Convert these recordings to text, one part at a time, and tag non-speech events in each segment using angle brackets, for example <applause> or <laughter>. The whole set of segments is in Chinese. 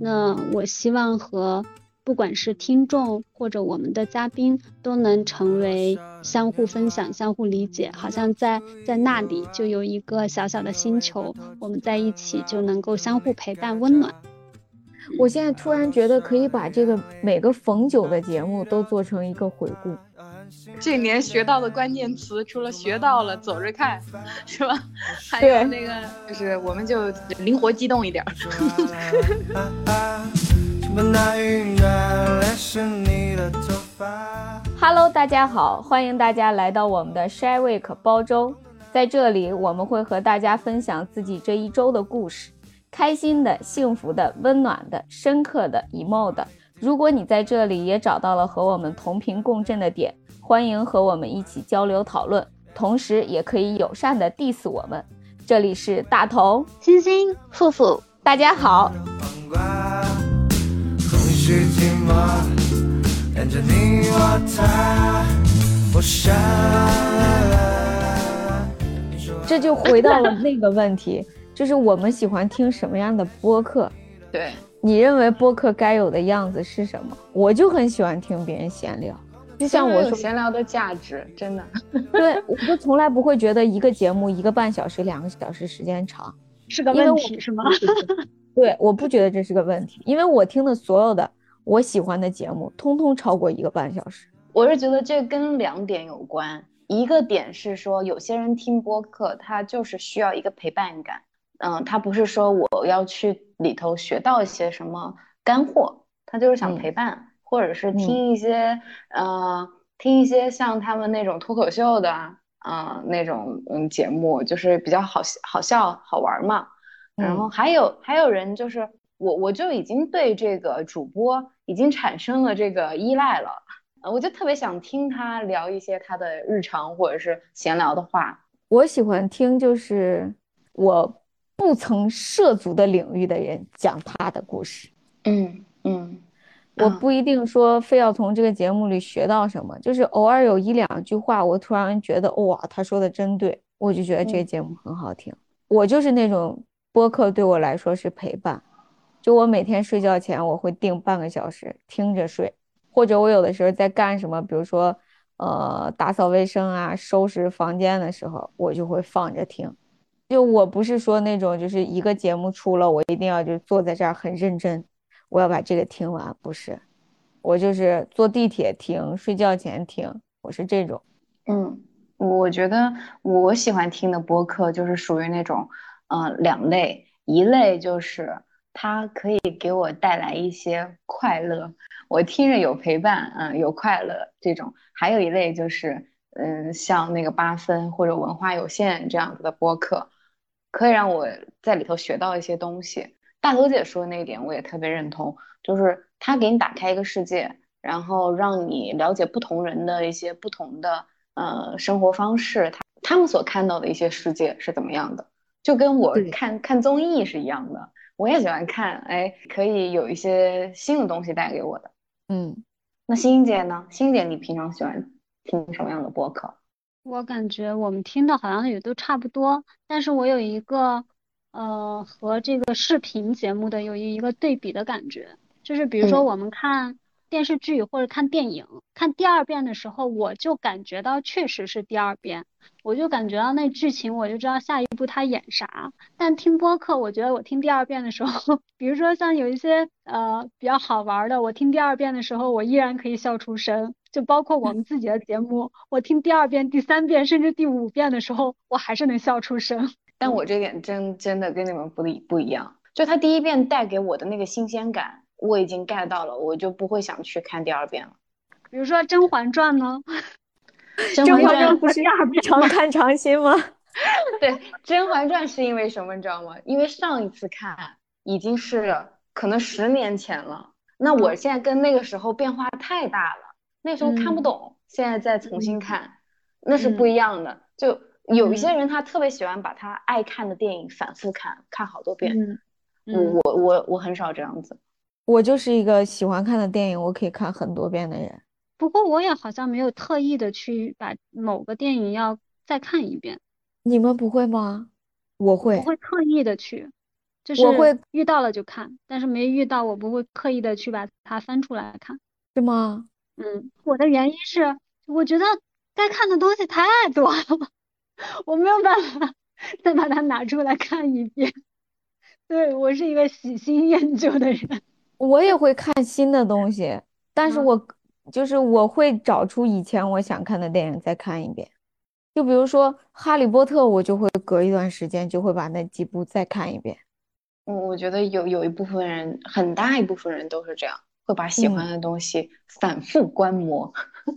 那我希望和不管是听众或者我们的嘉宾都能成为相互分享、相互理解，好像在在那里就有一个小小的星球，我们在一起就能够相互陪伴、温暖。我现在突然觉得可以把这个每个逢九的节目都做成一个回顾。这年学到的关键词，除了学到了，走着看，是吧？还有那个，就是我们就灵活机动一点。<laughs> Hello，大家好，欢迎大家来到我们的 Share Week 包周，在这里我们会和大家分享自己这一周的故事，开心的、幸福的、温暖的、深刻的、emo 的。如果你在这里也找到了和我们同频共振的点。欢迎和我们一起交流讨论，同时也可以友善的 diss 我们。这里是大头、星星、富富，大家好。这就回到了那个问题，<laughs> 就是我们喜欢听什么样的播客？对你认为播客该有的样子是什么？我就很喜欢听别人闲聊。就像我说，闲聊的价值真的 <laughs> <laughs> 对，我就从来不会觉得一个节目一个半小时、两个小时时间长是个问题，是吗？<laughs> 对，我不觉得这是个问题，因为我听的所有的我喜欢的节目，通通超过一个半小时。我是觉得这跟两点有关，一个点是说，有些人听播客，他就是需要一个陪伴感，嗯，他不是说我要去里头学到一些什么干货，他就是想陪伴。或者是听一些，呃，听一些像他们那种脱口秀的，啊，那种嗯节目，就是比较好好笑好玩嘛。然后还有还有人就是我我就已经对这个主播已经产生了这个依赖了，我就特别想听他聊一些他的日常或者是闲聊的话。我喜欢听就是我不曾涉足的领域的人讲他的故事。嗯嗯。我不一定说非要从这个节目里学到什么，就是偶尔有一两句话，我突然觉得哇，他说的真对，我就觉得这个节目很好听。我就是那种播客对我来说是陪伴，就我每天睡觉前我会定半个小时听着睡，或者我有的时候在干什么，比如说呃打扫卫生啊、收拾房间的时候，我就会放着听。就我不是说那种就是一个节目出了，我一定要就坐在这儿很认真。我要把这个听完，不是，我就是坐地铁听，睡觉前听，我是这种。嗯，我觉得我喜欢听的播客就是属于那种，嗯，两类，一类就是它可以给我带来一些快乐，我听着有陪伴，嗯，有快乐这种；还有一类就是，嗯，像那个八分或者文化有限这样子的播客，可以让我在里头学到一些东西。大头姐说的那一点，我也特别认同，就是他给你打开一个世界，然后让你了解不同人的一些不同的呃生活方式，他他们所看到的一些世界是怎么样的，就跟我看看综艺是一样的，我也喜欢看，哎，可以有一些新的东西带给我的。嗯，那欣姐呢？欣姐，你平常喜欢听什么样的播客？我感觉我们听的好像也都差不多，但是我有一个。呃，和这个视频节目的有一个对比的感觉，就是比如说我们看电视剧或者看电影，看第二遍的时候，我就感觉到确实是第二遍，我就感觉到那剧情，我就知道下一步他演啥。但听播客，我觉得我听第二遍的时候，<laughs> 比如说像有一些呃比较好玩的，我听第二遍的时候，我依然可以笑出声。就包括我们自己的节目，我听第二遍、第三遍，甚至第五遍的时候，我还是能笑出声。但我这点真真的跟你们不一不一样，就他第一遍带给我的那个新鲜感，我已经 get 到了，我就不会想去看第二遍了。比如说《甄嬛传》呢，<laughs>《甄嬛传》不是第二遍常看常新吗？<laughs> 对，《甄嬛传》是因为什么你知道吗？因为上一次看已经是可能十年前了，那我现在跟那个时候变化太大了，那时候看不懂，现在再重新看，那是不一样的，就。有一些人他特别喜欢把他爱看的电影反复看，看好多遍。我我我我很少这样子，我就是一个喜欢看的电影我可以看很多遍的人。不过我也好像没有特意的去把某个电影要再看一遍。你们不会吗？我会，我会特意的去。就是我会遇到了就看，但是没遇到我不会刻意的去把它翻出来看。是吗？嗯，我的原因是我觉得该看的东西太多了，我没有办法再把它拿出来看一遍。对，我是一个喜新厌旧的人。我也会看新的东西，但是嗯我就是我会找出以前我想看的电影再看一遍。就比如说《哈利波特》，我就会隔一段时间就会把那几部再看一遍。我我觉得有有一部分人，很大一部分人都是这样，会把喜欢的东西反复观摩。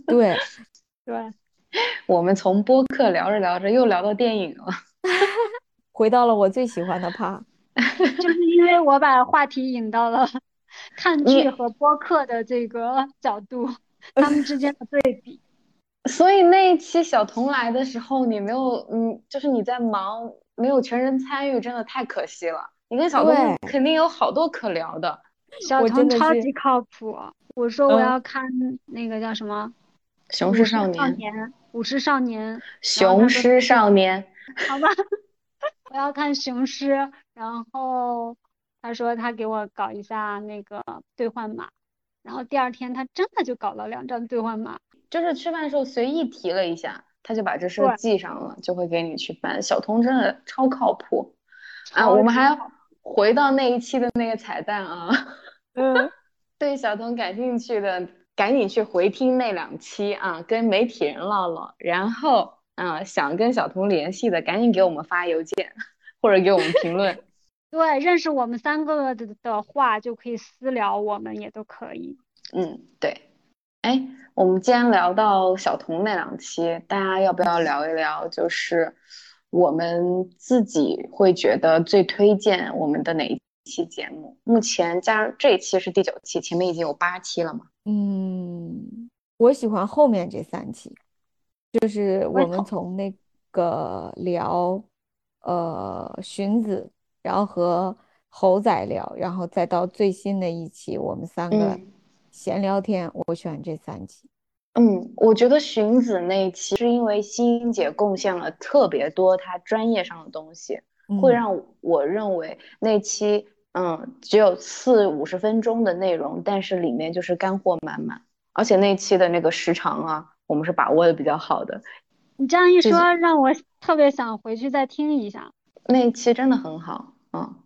对，<laughs> 对，<laughs> 我们从播客聊着聊着又聊到电影了。<laughs> 回到了我最喜欢的趴。<laughs> 就是因为我把话题引到了看剧和播客的这个角度，他们之间的对比。所以那一期小童来的时候，你没有，嗯，就是你在忙，没有全程参与，真的太可惜了。你跟小童肯定有好多可聊的。小童超级靠谱，我说我嗯要看那个叫什么雄《狮少年，年》，武士少年，雄狮少年，<laughs> 好吧，<laughs> 我要看雄狮，然后他说他给我搞一下那个兑换码，然后第二天他真的就搞了两张兑换码，就是吃饭的时候随意提了一下，他就把这事记上了，就会给你去办。小童真的超靠谱啊！我们还靠回到那一期的那个彩蛋啊，嗯，<laughs> 对小童感兴趣的，赶紧去回听那两期啊，跟媒体人唠唠。然后啊，想跟小童联系的，赶紧给我们发邮件或者给我们评论。<laughs> 对，认识我们三个的的话就可以私聊，我们也都可以。嗯，对。哎，我们既然聊到小童那两期，大家要不要聊一聊？就是我们自己会觉得最推荐我们的哪一期节目？目前加上这一期是第九期，前面已经有八期了嘛。嗯，我喜欢后面这三期，就是我们从那个聊呃荀子，然后和猴仔聊，然后再到最新的一期，我们三个嗯。闲聊天，我喜欢这三期。嗯，我觉得荀子那一期是因为欣欣姐贡献了特别多她专业上的东西，会嗯。让我认为那期嗯只有四五十分钟的内容，但是里面就是干货满满，而且那期的那个时长啊，我们是把握的比较好的，你这样一说，让我特别想回去再听一下。那一期真的很好，嗯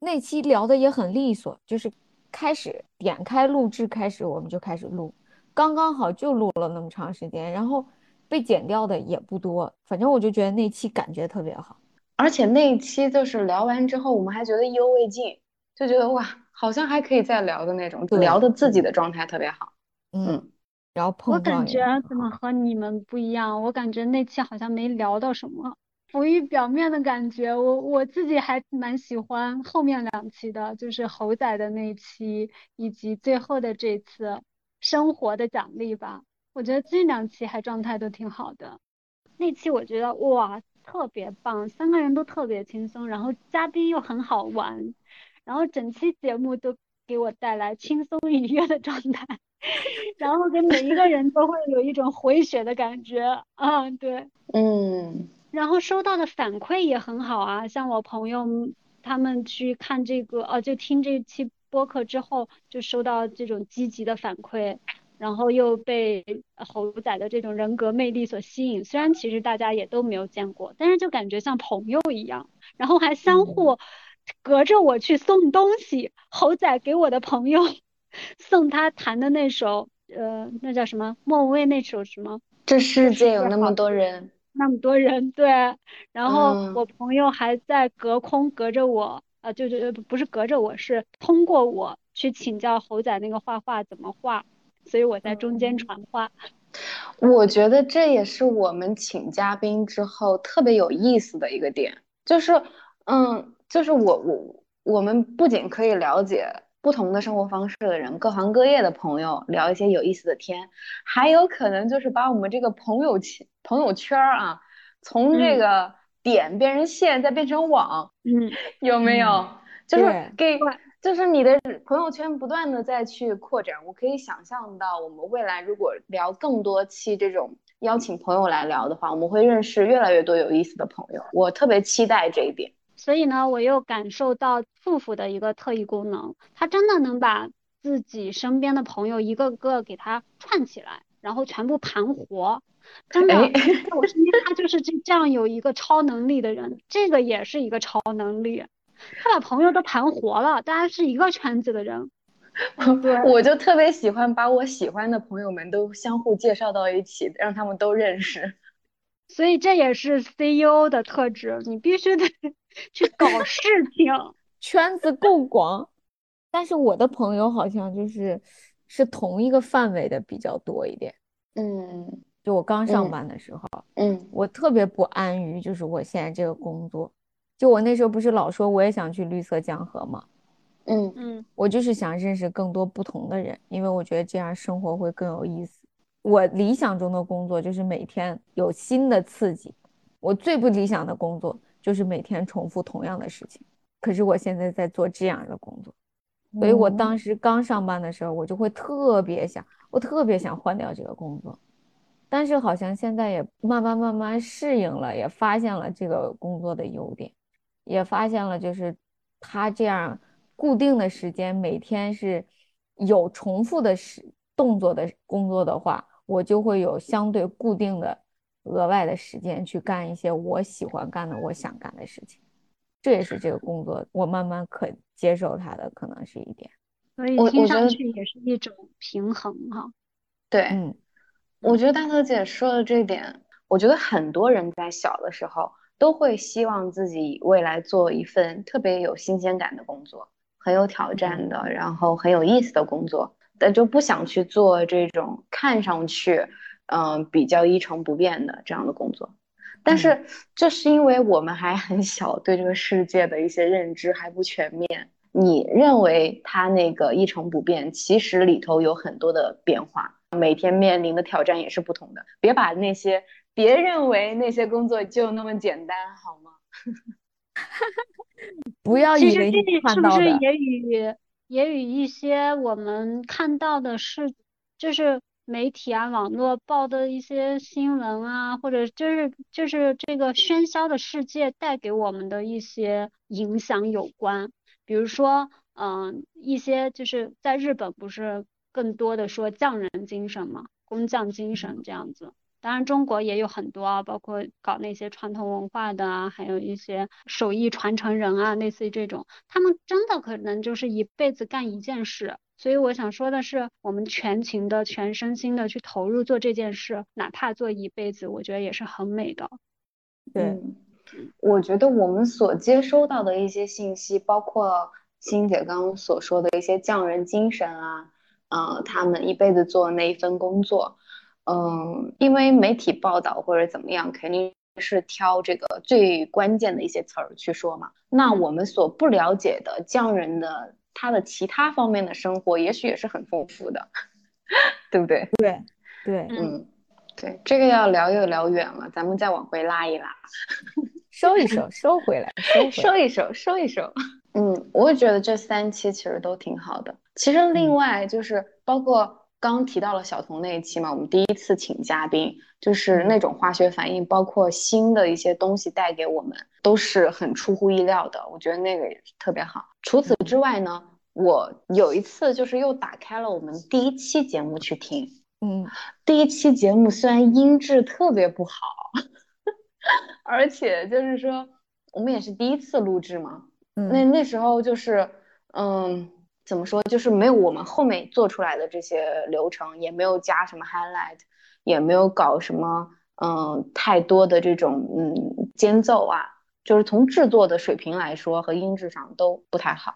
那期聊的也很利索，就是开始点开录制开始，我们就开始录，刚刚好就录了那么长时间，然后被剪掉的也不多，反正我就觉得那期感觉特别好。而且那一期就是聊完之后，我们还觉得意犹未尽，就觉得哇，好像还可以再聊的那种，就聊的自己的状态特别好，嗯，嗯然后我碰撞感觉怎么和你们不一样？我感觉那期好像没聊到什么，浮于表面的感觉。我我自己还蛮喜欢后面两期的，就是猴仔的那一期，以及最后的这次生活的奖励吧。我觉得这两期还状态都挺好的。那期我觉得哇，特别棒，三个人都特别轻松，然后嘉宾又很好玩，然后整期节目都给我带来轻松愉悦的状态。<laughs> 然后给每一个人都会有一种回血的感觉啊，对。嗯然后收到的反馈也很好啊，像我朋友他们去看这个，呃，就听这期播客之后，就收到这种积极的反馈，然后又被猴仔的这种人格魅力所吸引。虽然其实大家也都没有见过，但是就感觉像朋友一样，然后还相互隔着我去送东西。猴仔给我的朋友 <laughs> 送他弹的那首，呃，那叫什么？莫文蔚那首什么？这世界有那么多人，那么多人，对，然后嗯我朋友还在隔空隔着我，呃，就就不是隔着我，是通过我去请教猴仔那个画画怎么画，所以我在中间传话。我觉得这也是我们请嘉宾之后特别有意思的一个点，就是，嗯，就是我我我们不仅可以了解不同的生活方式的人，各行各业的朋友，聊一些有意思的天，还有可能就是把我们这个朋友圈朋友圈啊，从这嗯个点变成线，再变成网，嗯，<laughs> 有没有？嗯就是对给对，就是你的朋友圈不断的再去扩展。我可以想象到，我们未来如果聊更多期这种邀请朋友来聊的话，我们会认识越来越多有意思的朋友。我特别期待这一点。所以呢，我又感受到祝福的一个特异功能，他真的能把自己身边的朋友一个个给他串起来，然后全部盘活。真的，在我身边，他就是这这样有一个超能力的人，这个也是一个超能力。他把朋友都盘活了，大家是一个圈子的人。<laughs> 我就特别喜欢把我喜欢的朋友们都相互介绍到一起，让他们都认识。所以这也是 CEO 的特质，你必须得去搞事情，圈子够广。但是我的朋友好像就是是同一个范围的比较多一点。嗯，就我刚上班的时候，嗯，我特别不安于就是我现在这个工作。就我那时候不是老说我也想去绿色江河吗？嗯嗯，我就是想认识更多不同的人，因为我觉得这样生活会更有意思。我理想中的工作就是每天有新的刺激，我最不理想的工作就是每天重复同样的事情。可是我现在在做这样的工作，所以我当时刚上班的时候，我就会特别想，我特别想换掉这个工作。但是好像现在也慢慢慢慢适应了，也发现了这个工作的优点，也发现了就是他这样。固定的时间，每天是有重复的时动作的工作的话，我就会有相对固定的额外的时间去干一些我喜欢干的、我想干的事情。这也是这个工作我慢慢可接受它的可能是一点。所以听上去也是一种平衡哈。对，嗯，我觉得大头姐说的这点，我觉得很多人在小的时候都会希望自己未来做一份特别有新鲜感的工作。很有挑战的，然后很有意思的工作，但就不想去做这种看上去，嗯，比较一成不变的这样的工作。但是，这是因为我们还很小，对这个世界的一些认知还不全面。你认为它那个一成不变，其实里头有很多的变化，每天面临的挑战也是不同的。别把那些别认为那些工作就那么简单，好吗？<laughs> 不要以为你看到的，是不是也与也与一些我们看到的事，就是媒体啊、网络报的一些新闻啊，或者就是就是这个喧嚣的世界带给我们的一些影响有关。比如说，嗯，一些就是在日本不是更多的说匠人精神嘛，工匠精神这样子。当然，中国也有很多啊，包括搞那些传统文化的啊，还有一些手艺传承人啊，类似于这种，他们真的可能就是一辈子干一件事。所以我想说的是，我们全情的、全身心的去投入做这件事，哪怕做一辈子，我觉得也是很美的。对，我觉得我们所接收到的一些信息，包括欣姐刚刚所说的一些匠人精神啊，呃，他们一辈子做那一份工作。嗯，因为媒体报道或者怎么样，肯定是挑这个最关键的一些词儿去说嘛。那我们所不了解的匠人的他的其他方面的生活，也许也是很丰富的，<laughs> 对不对？对，对，嗯，对，这个要聊又聊远了，咱们再往回拉一拉，<laughs> 收一收，收回来，收 <laughs> 收一收，收一收。嗯，我也觉得这三期其实都挺好的。其实另外就是包括。刚提到了小童那一期嘛，我们第一次请嘉宾，就是那种化学反应，包括新的一些东西带给我们，都是很出乎意料的。我觉得那个也是特别好。除此之外呢，我有一次就是又打开了我们第一期节目去听，嗯，第一期节目虽然音质特别不好，<laughs> 而且就是说我们也是第一次录制嘛，那那时候就是嗯。怎么说？就是没有我们后面做出来的这些流程，也没有加什么 highlight，也没有搞什么嗯太多的这种嗯间奏啊，就是从制作的水平来说和音质上都不太好。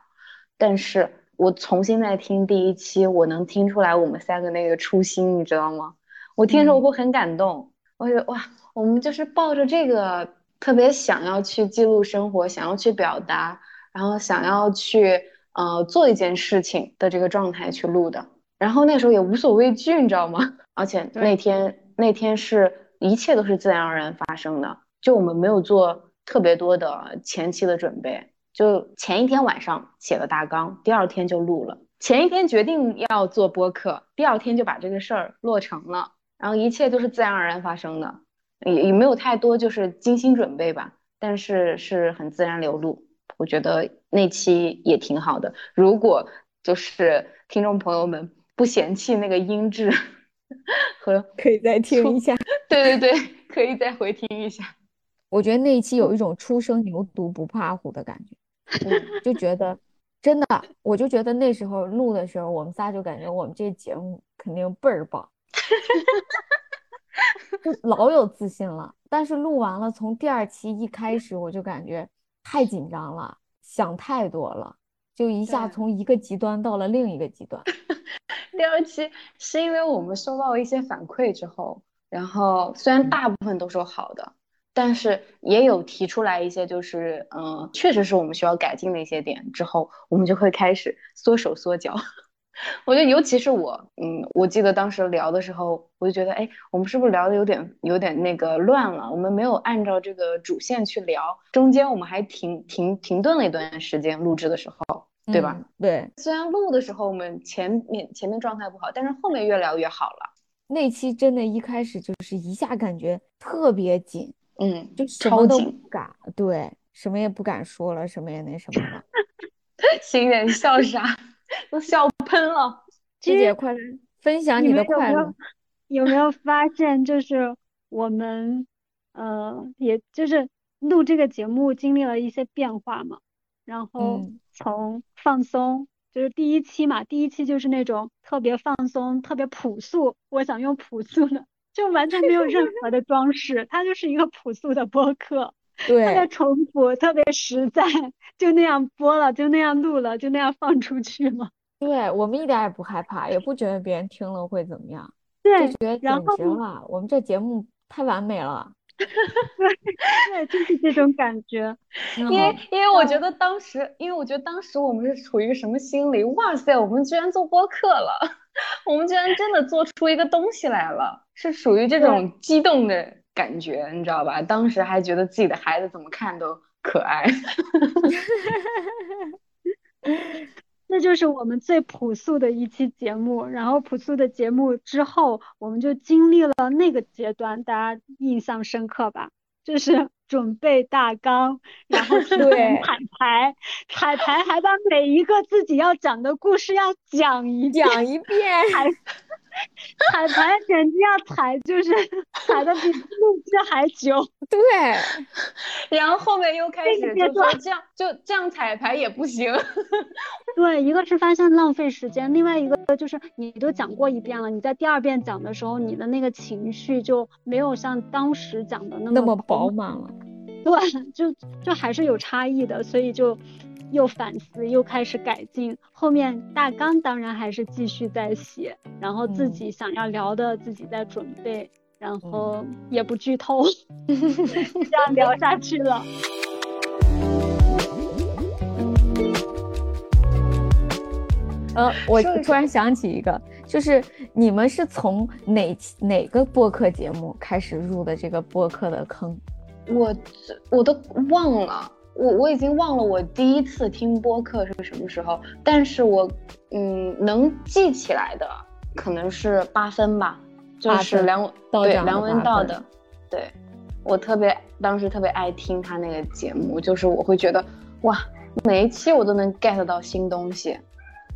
但是我重新再听第一期，我能听出来我们三个那个初心，你知道吗？我听着我会很感动，我觉得哇，我们就是抱着这个特别想要去记录生活，想要去表达，然后想要去。呃，做一件事情的这个状态去录的，然后那时候也无所畏惧，你知道吗？<laughs> 而且那天那天是一切都是自然而然发生的，就我们没有做特别多的前期的准备，就前一天晚上写了大纲，第二天就录了。前一天决定要做播客，第二天就把这个事儿落成了，然后一切都是自然而然发生的，也也没有太多就是精心准备吧。但是是很自然流露，我觉得那期也挺好的。如果就是听众朋友们不嫌弃那个音质和，可以再听一下。<laughs> 对对对，可以再回听一下。<laughs> 我觉得那一期有一种初生牛犊不怕虎的感觉，<laughs> 就觉得真的，我就觉得那时候录的时候，我们仨就感觉我们这节目肯定倍儿棒，就老有自信了。但是录完了，从第二期一开始，我就感觉太紧张了，想太多了，就一下从一个极端到了另一个极端。第二期是因为我们收到一些反馈之后，然后虽然大部分都说好的。但是也有提出来一些，就是嗯，确实是我们需要改进的一些点。之后我们就会开始缩手缩脚。我觉得，尤其是我，嗯，我记得当时聊的时候，我就觉得，哎，我们是不是聊的有点有点那个乱了？我们没有按照这个主线去聊，中间我们还停停停顿了一段时间录制的时候，对吧？对。虽然录的时候我们前面前面状态不好，但是后面越聊越好了。那期真的一开始就是一下感觉特别紧。嗯，就什么都不敢，对，什么也不敢说了，什么也那什么了。<laughs> 新人笑 <laughs> 啥？<laughs> 都笑喷了。姐姐，快来分享你的快乐。有没有发现，就是我们，呃，也就是录这个节目经历了一些变化嘛。然后从放松，就是第一期嘛，第一期就是那种特别放松、特别朴素。我想用朴素的。就完全没有任何的装饰，它就是一个朴素的播客，<laughs> 对，特别淳朴，特别实在，就那样播了，就那样录了，就那样放出去了。<laughs> 对我们一点也不害怕，也不觉得别人听了会怎么样，对，就觉得简直了，我们这节目太完美了。<laughs> 对，就是这种感觉。因为因为我觉得当时，因为我觉得当时我们是处于一个什么心理？哇塞，我们居然做播客了，我们居然真的做出一个东西来了，是属于这种激动的感觉，你知道吧？当时还觉得自己的孩子怎么看都可爱。<laughs> 那就是我们最朴素的一期节目，然后朴素的节目之后，我们就经历了那个阶段，大家印象深刻吧？就是准备大纲，然后对彩排，彩排还把每一个自己要讲的故事要讲一讲一遍。<laughs> 彩排简直要踩，就是踩的比录制还久。<laughs> 对，然后后面又开始就说这样就这样彩排也不行。<laughs> 对，一个是发现浪费时间，另外一个就是你都讲过一遍了，你在第二遍讲的时候，你的那个情绪就没有像当时讲的那么那么饱满了。对，就就还是有差异的，所以就。又反思，又开始改进。后面大纲当然还是继续在写，然后自己想要聊的自己在准备，然后也不剧透，<laughs> 这样聊下去了。呃，我突然想起一个，就是你们是从哪哪个播客节目开始入的这个播客的坑？我我都忘了。我我已经忘了我第一次听播客是什么时候，但是我嗯能记起来的可能是八分吧，就是梁对梁文道的，对我特别当时特别爱听他那个节目，就是我会觉得哇每一期我都能 get 到新东西，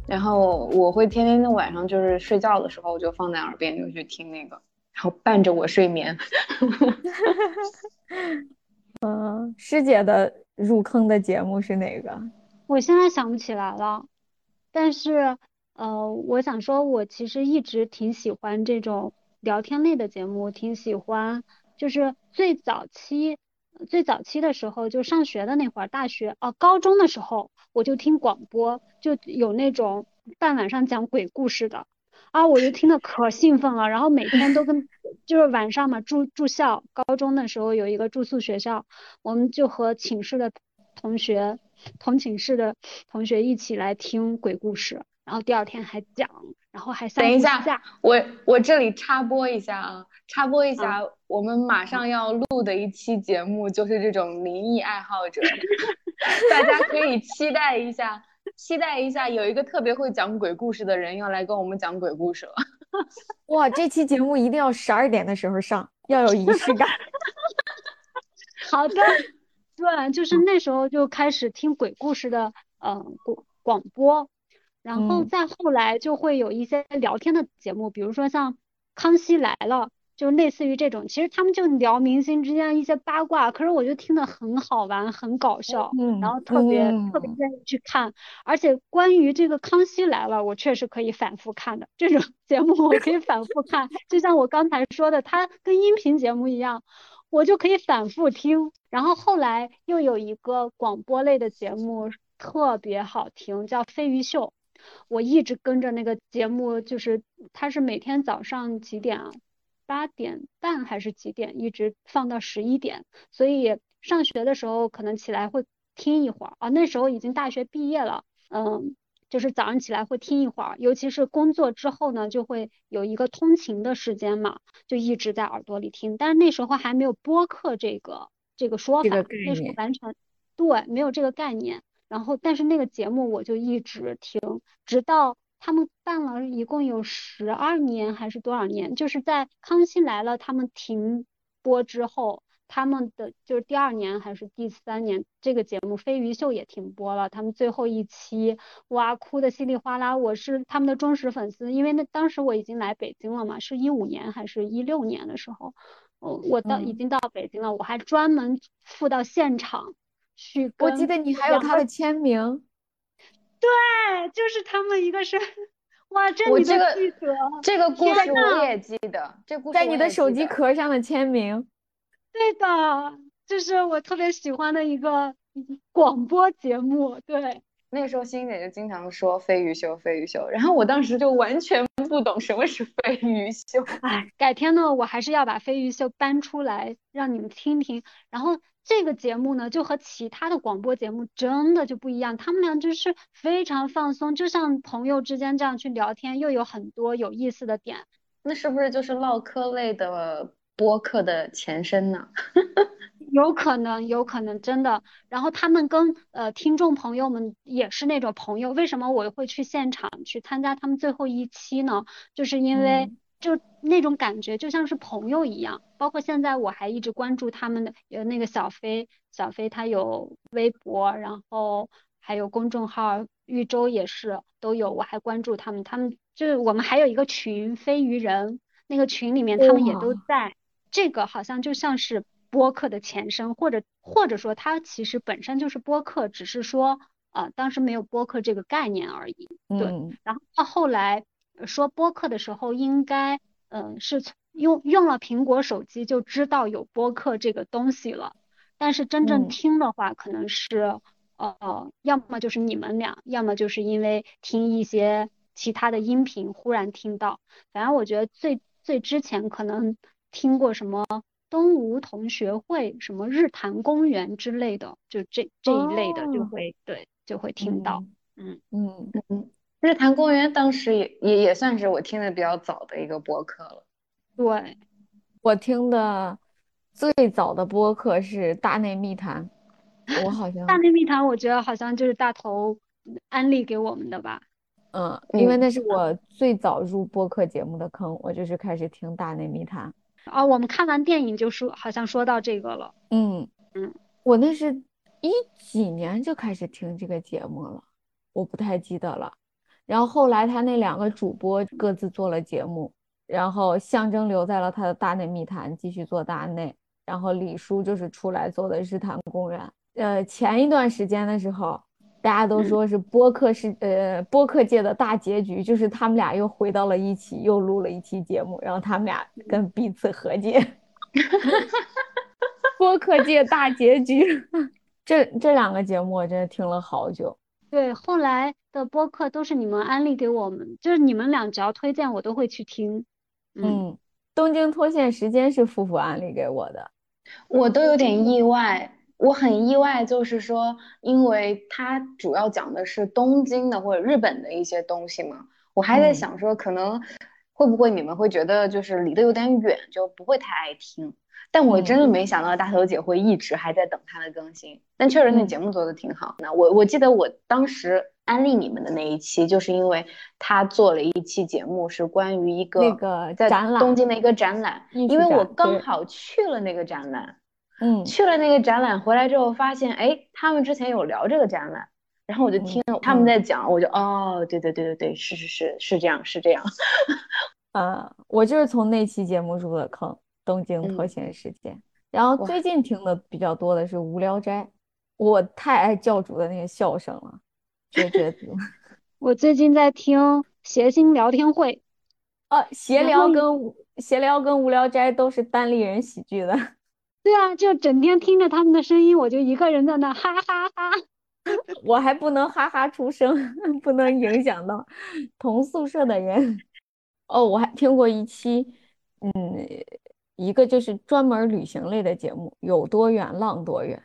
然后我会天天的晚上就是睡觉的时候就放在耳边就去听那个，然后伴着我睡眠。<laughs> <laughs> 嗯，师姐的。入坑的节目是哪个？我现在想不起来了，但是呃，我想说，我其实一直挺喜欢这种聊天类的节目，挺喜欢。就是最早期，最早期的时候，就上学的那会儿，大学哦，高中的时候，我就听广播，就有那种半晚上讲鬼故事的啊，我就听得可兴奋了，然后每天都跟就是晚上嘛住住校，高中的时候有一个住宿学校，我们就和寝室的同学、同寝室的同学一起来听鬼故事，然后第二天还讲，然后还等一下，我我这里插播一下啊，插播一下，我们马上要录的一期节目就是这种灵异爱好者，<laughs> 大家可以期待一下，期待一下，有一个特别会讲鬼故事的人要来跟我们讲鬼故事了。<laughs> 哇，这期节目一定要十二点的时候上，要有仪式感。<laughs> 好的，对，就是那时候就开始听鬼故事的，嗯，广广播，然后再后来就会有一些聊天的节目，比如说像《康熙来了》。就类似于这种，其实他们就聊明星之间一些八卦，可是我就听得很好玩，很搞笑，然后特别特别愿意去看。而且关于这个《康熙来了》，我确实可以反复看的，这种 <laughs> 节目我可以反复看。就像我刚才说的，它跟音频节目一样，我就可以反复听。然后后来又有一个广播类的节目特别好听，叫《飞鱼秀》，我一直跟着那个节目，就是它是每天早上几点啊？八点半还是几点，一直放到十一点，所以上学的时候可能起来会听一会儿啊。那时候已经大学毕业了，嗯，就是早上起来会听一会儿，尤其是工作之后呢，就会有一个通勤的时间嘛，就一直在耳朵里听。但是那时候还没有播客这个这个说法，那时候完全对没有这个概念。然后，但是那个节目我就一直听，直到。他们办了一共有十二年还是多少年？就是在《康熙来了》他们停播之后，他们的就是第二年还是第三年，这个节目《飞鱼秀》也停播了。他们最后一期，哇，哭的稀里哗啦。我是他们的忠实粉丝，因为那当时我已经来北京了嘛，是一五年还是一六年的时候，哦，我到已经到北京了，我还专门赴到现场去。我记得你还有他的签名。对，就是他们一个是，哇，这你的记得，这个故事我也记得，这故事在你的手机壳上的签名。对的，就是我特别喜欢的一个广播节目。对，那个时候欣姐就经常说飞鱼秀，飞鱼秀，然后我当时就完全不懂什么是飞鱼秀。<laughs> 哎，改天呢，我还是要把飞鱼秀搬出来让你们听听，然后。这个节目呢，就和其他的广播节目真的就不一样，他们俩就是非常放松，就像朋友之间这样去聊天，又有很多有意思的点。那是不是就是唠嗑类的播客的前身呢？<laughs> 有可能，有可能真的。然后他们跟呃听众朋友们也是那种朋友。为什么我会去现场去参加他们最后一期呢？就是因为。就那种感觉，就像是朋友一样。包括现在我还一直关注他们的，有那个小飞，小飞他有微博，然后还有公众号，玉州也是都有，我还关注他们。他们就是我们还有一个群飞鱼人，那个群里面他们也都在。这个好像就像是播客的前身，或者或者说它其实本身就是播客，只是说呃当时没有播客这个概念而已。对，然后到后来。说播客的时候，应该嗯是用用了苹果手机就知道有播客这个东西了，但是真正听的话，可能是呃要么就是你们俩，要么就是因为听一些其他的音频忽然听到。反正我觉得最最之前可能听过什么东吴同学会、什么日坛公园之类的，就这这一类的就会对就会听到。嗯嗯嗯。日坛公园当时也也也算是我听的比较早的一个播客了。对，我听的最早的播客是大内密谈，我好像大内密谈，我觉得好像就是大头安利给我们的吧。嗯，因为那是我最早入播客节目的坑，我就是开始听大内密谈。啊，我们看完电影就说好像说到这个了。嗯嗯，我那是一几年就开始听这个节目了，我不太记得了。然后后来他那两个主播各自做了节目，然后象征留在了他的大内密谈继续做大内，然后李叔就是出来做的日坛公园。呃，前一段时间的时候，大家都说是播客是呃播客界的大结局，就是他们俩又回到了一起，又录了一期节目，然后他们俩跟彼此和解。<laughs> 播客界大结局，<laughs> 这这两个节目我真的听了好久。对，后来的播客都是你们安利给我们，就是你们俩只要推荐，我都会去听。嗯，东京脱线时间是夫妇安利给我的，我都有点意外，我很意外，就是说，因为它主要讲的是东京的或者日本的一些东西嘛，我还在想说，可能会不会你们会觉得就是离得有点远，就不会太爱听。但我真的没想到大头姐会一直还在等他的更新，但确实那节目做的挺好。那我我记得我当时安利你们的那一期，就是因为他做了一期节目，是关于一个那个在东京的一个展览，因为我刚好去了那个展览，嗯，去了那个展览回来之后，发现哎，他们之前有聊这个展览，然后我就听他们在讲，我就哦，对对对对对，是是是是这样是这样。啊，<laughs> 我就是从那期节目入的坑，《东京脱线事件》。然后最近听的比较多的是《无聊斋》，我太爱教主的那个笑声了，绝绝子。我最近在听谐星聊天会，啊，闲聊跟闲聊跟无聊斋都是单立人喜剧的。<laughs> 对啊，就整天听着他们的声音，我就一个人在那哈哈哈。<laughs> 我还不能哈哈出声，<laughs> 不能影响到同宿舍的人。哦，我还听过一期，嗯，一个就是专门旅行类的节目，有多远浪多远。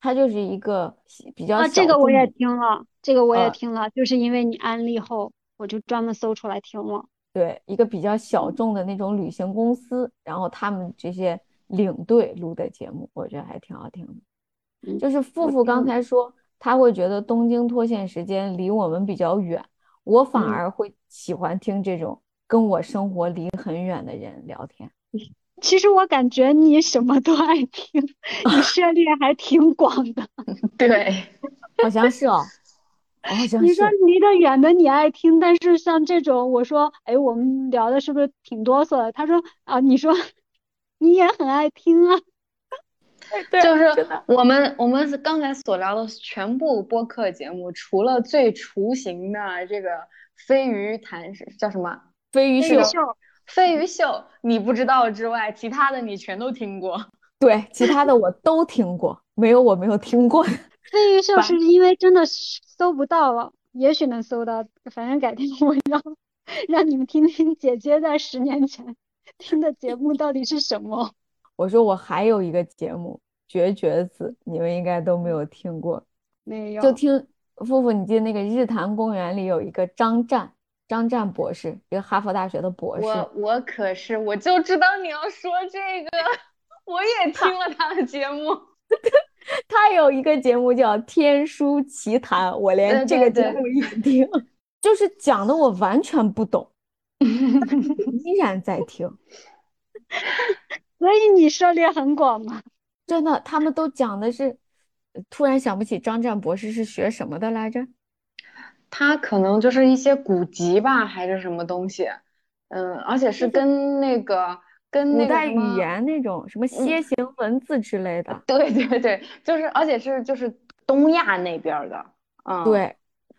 它就是一个比较啊，这个我也听了，这个我也听了，就是因为你安利后，我就专门搜出来听了。对，一个比较小众的那种旅行公司，然后他们这些领队录的节目，我觉得还挺好听的。就是富富刚才说，他会觉得东京脱线时间离我们比较远，我反而会喜欢听这种跟我生活离很远的人聊天。<laughs> 其实我感觉你什么都爱听，你涉猎还挺广的。<laughs> 对，好像是哦。你说离得远的你爱听，但是像这种，我说，哎，我们聊的是不是挺哆嗦的？他说，啊，你说你也很爱听啊。对，就是我们我们刚才所聊的全部播客节目，除了最雏形的这个飞鱼谈是叫什么？飞鱼秀。飞鱼秀你不知道之外，其他的你全都听过。<laughs> 对，其他的我都听过，没有我没有听过。<laughs> 飞鱼秀是因为真的搜不到了，也许能搜到。反正改天我要让你们听听姐姐在十年前 <laughs> 听的节目到底是什么。我说我还有一个节目《绝绝子》，你们应该都没有听过。没有。就听夫妇，你记得那个日坛公园里有一个张湛。张湛博士，一个哈佛大学的博士。我我可是，我就知道你要说这个，我也听了他的节目。<laughs> 他有一个节目叫《天书奇谈》，我连这个节目也听，就是讲的我完全不懂，<laughs> 依然在听。<laughs> 所以你涉猎很广嘛？真的，他们都讲的是，突然想不起张湛博士是学什么的来着。他可能就是一些古籍吧，还是什么东西，嗯，而且是跟那个跟古代语言那种什么楔形文字之类的。对对对，就是而且是就是东亚那边的，嗯，对，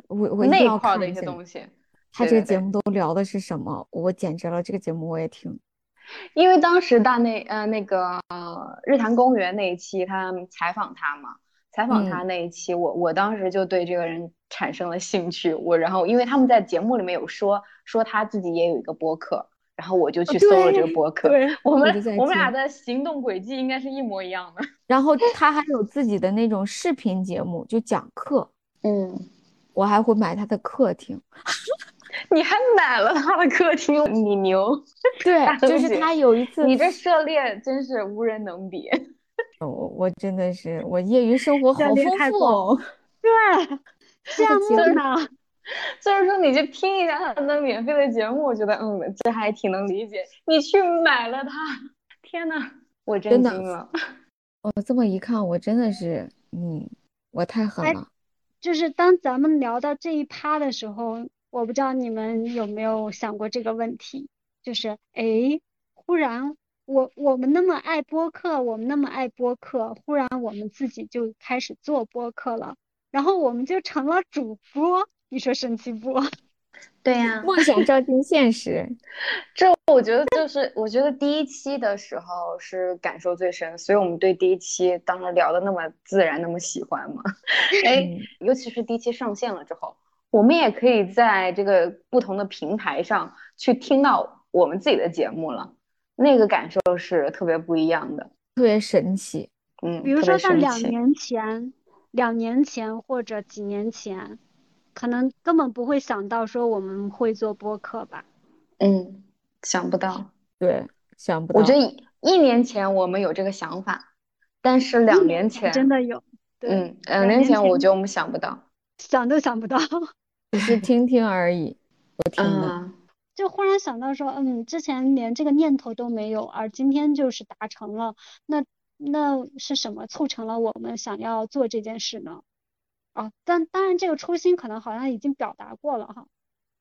我我那块的一些东西。他这个节目都聊的是什么？我简直了，这个节目我也听。因为当时大内呃那个呃日坛公园那一期，他采访他嘛。采访他那一期，我我当时就对这个人产生了兴趣。我然后因为他们在节目里面有说说他自己也有一个播客，然后我就去搜了这个播客。我们我们俩的行动轨迹应该是一模一样的。<laughs> 然后他还有自己的那种视频节目，就讲课。<laughs> 嗯，我还会买他的课听。你还买了他的客厅？你牛！对，就是他有一次，你这涉猎真是无人能比。<laughs> 我我真的是我业余生活好丰富，对，这样子呢，就是说你去听一下他的免费的节目，我觉得嗯，这还挺能理解。你去买了它，天呐，我真惊了。哦，这么一看，我真的是，嗯，我太狠了。就是当咱们聊到这一趴的时候，我不知道你们有没有想过这个问题，就是哎，忽然。我我们那么爱播客，我们那么爱播客，忽然我们自己就开始做播客了，然后我们就成了主播，你说神奇不？<laughs> 对呀，梦想照进现实。<laughs> 这我觉得就是，我觉得第一期的时候是感受最深，所以我们对第一期当时聊的那么自然，那么喜欢嘛。<laughs> 哎，尤其是第一期上线了之后，我们也可以在这个不同的平台上去听到我们自己的节目了。那个感受是特别不一样的，特别神奇。嗯，比如说像两年前、两年前或者几年前，可能根本不会想到说我们会做播客吧。嗯，想不到。对，想不到。我觉得一年前我们有这个想法，但是两年前真的有。嗯，两年前我觉得我们想不到，<laughs> 想都想不到，<laughs> 只是听听而已。我听的。就忽然想到说，嗯，之前连这个念头都没有，而今天就是达成了。那那是什么促成了我们想要做这件事呢？啊，但当然这个初心可能好像已经表达过了哈，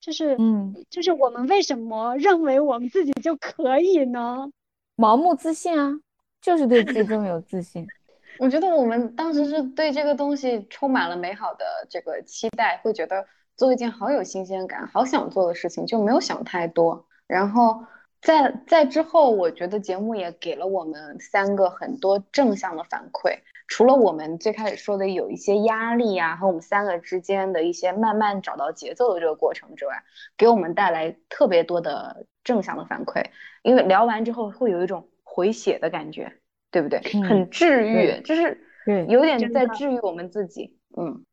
就是嗯，就是我们为什么认为我们自己就可以呢？盲目自信啊，就是对自己这么有自信。<laughs> 我觉得我们当时是对这个东西充满了美好的这个期待，会觉得做一件好有新鲜感、好想做的事情，就没有想太多。然后在在之后，我觉得节目也给了我们三个很多正向的反馈。除了我们最开始说的有一些压力啊，和我们三个之间的一些慢慢找到节奏的这个过程之外，给我们带来特别多的正向的反馈。因为聊完之后会有一种回血的感觉。对不对？很治愈，就是对，有点在治愈我们自己，嗯，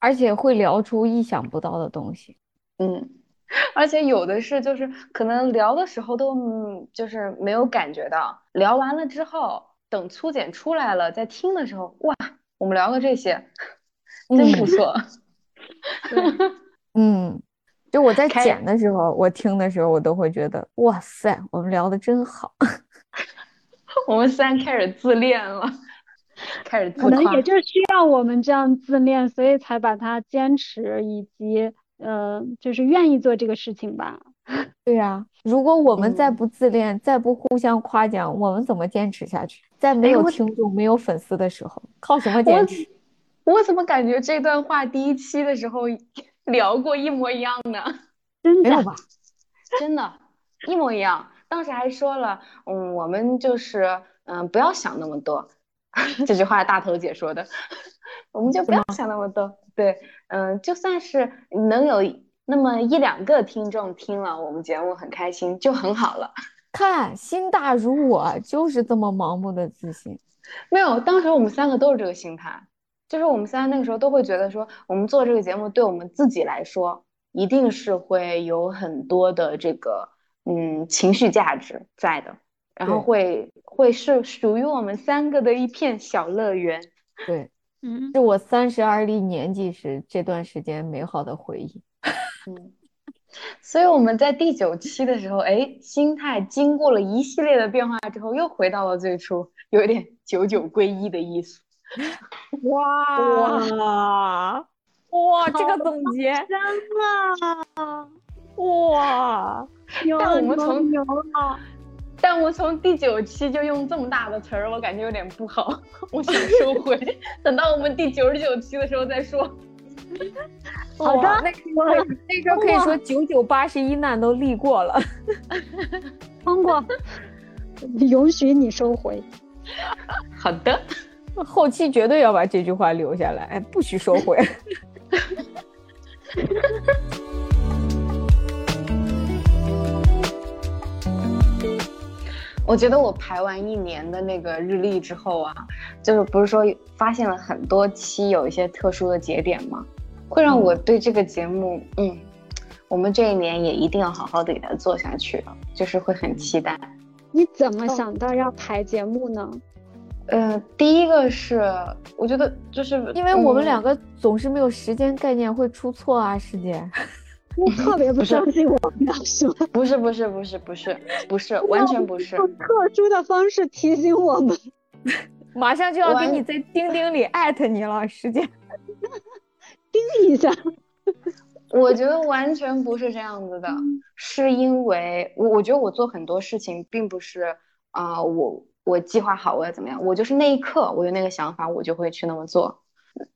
而且会聊出意想不到的东西，嗯，而且有的是就是可能聊的时候都就是没有感觉到，聊完了之后，等粗剪出来了，再听的时候，哇，我们聊了这些，真不错，<laughs> 嗯，就我在剪的时候，我听的时候，我都会觉得，哇塞，我们聊的真好。<laughs> 我们三开始自恋了，开始自可能也就需要我们这样自恋，所以才把它坚持，以及呃，就是愿意做这个事情吧。<laughs> 对呀，如果我们再不自恋，再不互相夸奖，我们怎么坚持下去？在没有听众、没有粉丝的时候，靠什么坚持？我怎么感觉这段话第一期的时候 <laughs> 聊过一模一样呢？<laughs> 真的吧？真的，一模一样。当时还说了，嗯，我们就是，嗯，不要想那么多。这句话大头姐说的，<laughs> 我们就不要想那么多。对，嗯，就算是能有那么一两个听众听了我们节目很开心，就很好了。<laughs> 看，心大如我，就是这么盲目的自信。<laughs> 没有，当时我们三个都是这个心态，就是我们三那个时候都会觉得说，我们做这个节目对我们自己来说，一定是会有很多的这个。嗯，情绪价值在的，然后会会是属于我们三个的一片小乐园。对，嗯，是我三十而立年纪时这段时间美好的回忆。<laughs> 嗯，所以我们在第九期的时候，哎，心态经过了一系列的变化之后，又回到了最初，有点九九归一的意思。哇哇哇！这个总结真啊！哇！但我们从但我从第九期就用这么大的词儿，我感觉有点不好，<laughs> 我想收 <laughs> 回，等到我们第九十九期的时候再说。好的，那时候那时候可以说九九八十一难都历过了，<laughs> 通过，允许你收回。好的，后期绝对要把这句话留下来，哎，不许收回。我觉得我排完一年的那个日历之后啊，就是不是说发现了很多期有一些特殊的节点吗？会让我对这个节目，嗯，我们这一年也一定要好好的给它做下去，就是会很期待。你怎么想到要排节目呢？呃，第一个是我觉得就是因为我们两个总是没有时间概念，会出错啊，师姐。我特别不相信我们俩说，不是不是不是不是不是完全不是，用特殊的方式提醒我们，马上就要给你在钉钉里艾特你了，时间，<laughs> 钉一下。我觉得完全不是这样子的，是因为我我觉得我做很多事情并不是啊，我我计划好我要怎么样，我就是那一刻我有那个想法，我就会去那么做。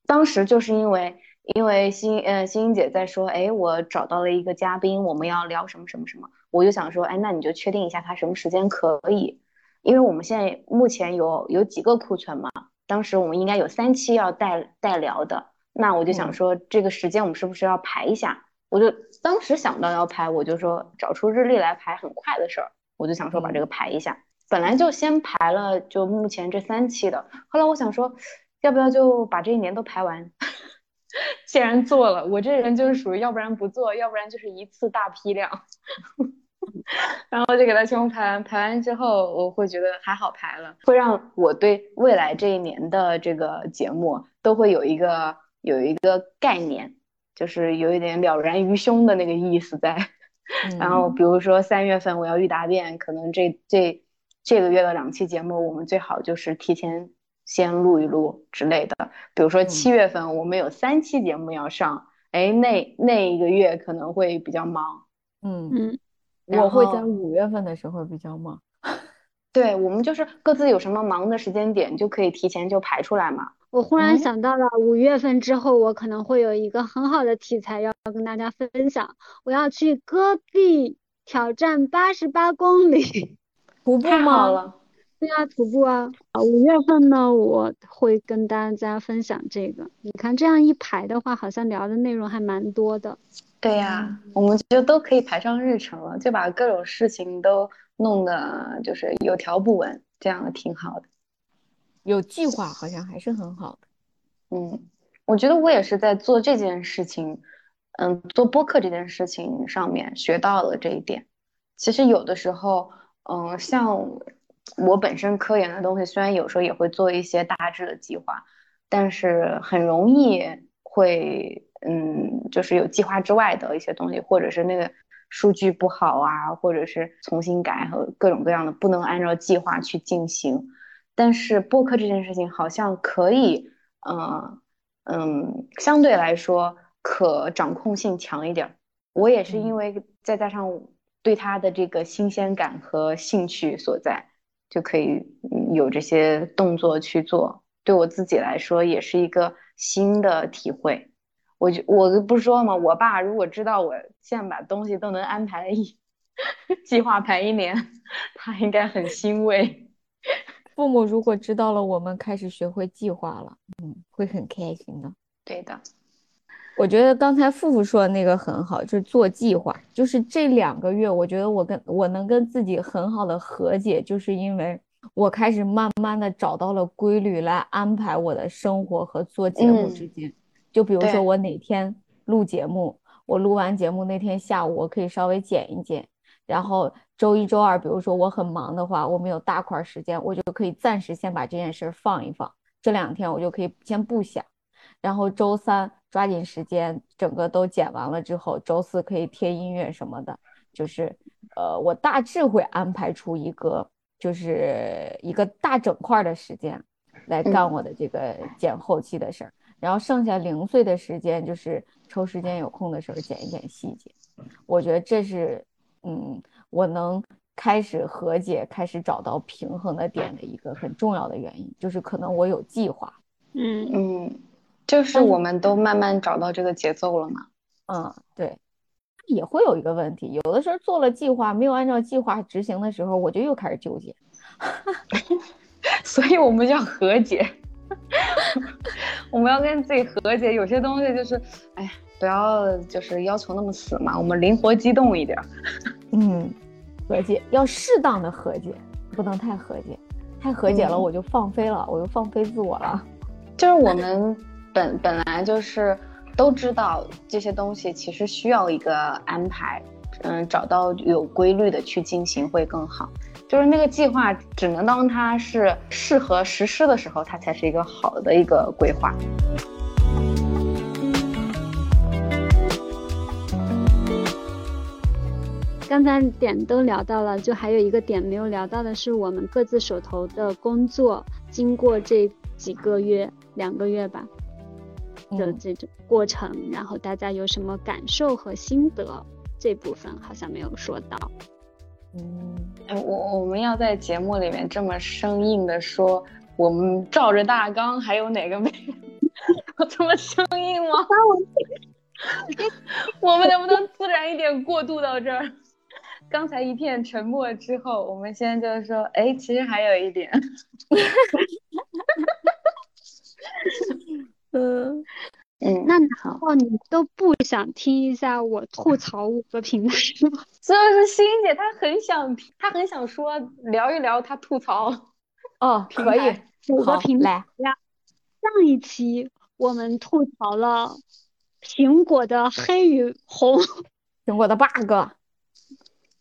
当时就是因为。因为欣呃欣欣姐在说，哎，我找到了一个嘉宾，我们要聊什么什么什么，我就想说，哎，那你就确定一下他什么时间可以，因为我们现在目前有有几个库存嘛，当时我们应该有三期要带带聊的，那我就想说这个时间我们是不是要排一下？我就当时想到要排，我就说找出日历来排很快的事儿，我就想说把这个排一下，本来就先排了就目前这三期的，后来我想说，要不要就把这一年都排完？<laughs> 既然做了，我这人就是属于要不然不做，要不然就是一次大批量，<laughs> 然后就给他全部排完。排完之后，我会觉得还好排了，会让我对未来这一年的这个节目都会有一个有一个概念，就是有一点了然于胸的那个意思在。然后比如说三月份我要预答辩，可能这这这个月的两期节目，我们最好就是提前先录一录之类的。比如说七月份我们有三期节目要上，哎，那那一个月可能会比较忙。嗯嗯，我会在五月份的时候比较忙。<laughs> 对，我们就是各自有什么忙的时间点，就可以提前就排出来嘛。我忽然想到了五月份之后，我可能会有一个很好的题材要跟大家分享。我要去戈壁挑战八十八公里，徒步吗？对啊，徒步啊。啊，五月份呢，我会跟大家分享这个。你看这样一排的话，好像聊的内容还蛮多的。对呀，我们就都可以排上日程了，就把各种事情都弄得就是有条不紊，这样挺好的。有计划好像还是很好的。嗯，我觉得我也是在做这件事情，嗯，做播客这件事情上面学到了这一点。其实有的时候，嗯，像我本身科研的东西，虽然有时候也会做一些大致的计划，但是很容易会。嗯，就是有计划之外的一些东西，或者是那个数据不好啊，或者是重新改和各种各样的不能按照计划去进行。但是播客这件事情好像可以，嗯嗯，相对来说可掌控性强一点。我也是因为再加上对它的这个新鲜感和兴趣所在，就可以有这些动作去做。对我自己来说也是一个新的体会。我就我不是说嘛，我爸如果知道我现在把东西都能安排一 <laughs> 计划排一年，他应该很欣慰。父母如果知道了我们开始学会计划了，嗯，会很开心的。对的，我觉得刚才富富说的那个很好，就是做计划。就是这两个月，我觉得我跟我能跟自己很好的和解，就是因为我开始慢慢的找到了规律来安排我的生活和做节目之间。就比如说我哪天录节目，我录完节目那天下午我可以稍微剪一剪，然后周一周二，比如说我很忙的话，我们有大块时间，我就可以暂时先把这件事放一放，这两天我就可以先不想，然后周三抓紧时间整个都剪完了之后，周四可以贴音乐什么的，就是呃我大致会安排出一个就是一个大整块的时间来干我的这个剪后期的事儿。然后剩下零碎的时间，就是抽时间有空的时候剪一剪细节。我觉得这是，嗯，我能开始和解、开始找到平衡的点的一个很重要的原因，就是可能我有计划。嗯嗯，就是我们都慢慢找到这个节奏了嘛。嗯，对。也会有一个问题，有的时候做了计划没有按照计划执行的时候，我就又开始纠结。<laughs> 所以我们要和解。<laughs> 我们要跟自己和解，有些东西就是，哎呀，不要就是要求那么死嘛，我们灵活机动一点。<laughs> 嗯，和解要适当的和解，不能太和解，太和解了我就放飞了，我就放飞自我了。就是我们本本来就是都知道这些东西其实需要一个安排，嗯，找到有规律的去进行会更好。就是那个计划，只能当它是适合实施的时候，它才是一个好的一个规划。刚才点都聊到了，就还有一个点没有聊到的是，我们各自手头的工作，经过这几个月、两个月吧的这种过程，然后大家有什么感受和心得，这部分好像没有说到。嗯，我我们要在节目里面这么生硬的说，我们照着大纲，还有哪个没有这么生硬吗？<laughs> 我们能不能自然一点过渡到这儿？<laughs> 刚才一片沉默之后，我们现在就说，哎，其实还有一点。<laughs> 嗯。嗯，那难道你都不想听一下我吐槽五个平台吗？<laughs> 所以是欣姐，她很想，她很想说聊一聊她吐槽。哦，<laughs> 可以，五个平台呀。上一期我们吐槽了苹果的黑与红，<laughs> 苹果的 bug。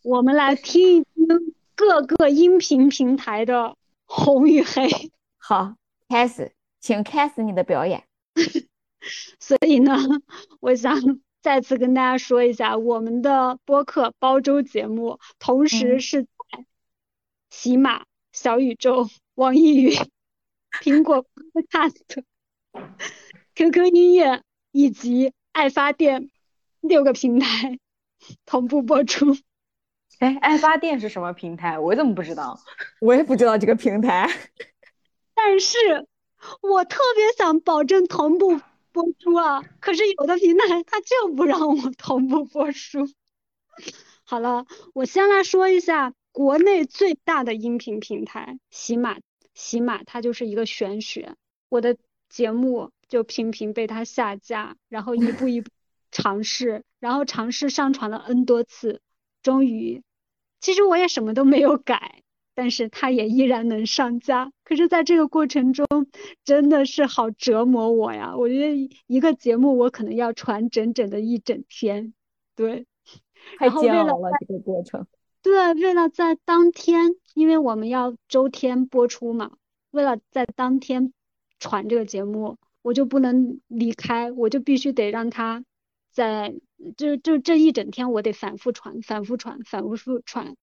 我们来听一听各个音频平台的红与黑。好，开始，请开始你的表演。<laughs> 所以呢，我想再次跟大家说一下，我们的播客煲周节目同时是在喜马、小宇宙、网易云、苹果 Podcast、<laughs> QQ 音乐以及爱发电六个平台 <laughs> 同步播出。哎，爱发电是什么平台？我怎么不知道？我也不知道这个平台。但是我特别想保证同步播出啊，可是有的平台它就不让我同步播出。<laughs> 好了，我先来说一下国内最大的音频平台喜马，喜马它就是一个玄学，我的节目就频频被它下架，然后一步一步尝试，然后尝试上传了 N 多次，终于，其实我也什么都没有改，但是他也依然能上架。可是在这个过程中，真的是好折磨我呀！我觉得一个节目我可能要传整整的一整天，对。太煎熬了，这个过程。对，为了在当天，因为我们要周天播出嘛，为了在当天传这个节目，我就不能离开，我就必须得让他在，就就这一整天，我得反复传，反复传，反复传。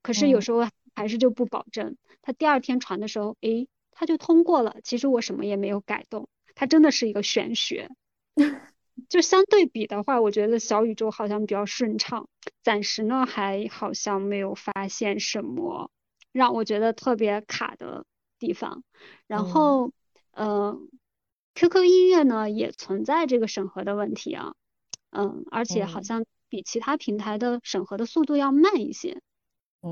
可是有时候还是就不保证，他第二天传的时候，诶，他就通过了。其实我什么也没有改动，它真的是一个玄学。<laughs> 就相对比的话，我觉得小宇宙好像比较顺畅，暂时呢还好像没有发现什么让我觉得特别卡的地方。然后，嗯，QQ 音乐呢也存在这个审核的问题啊，嗯，而且好像比其他平台的审核的速度要慢一些。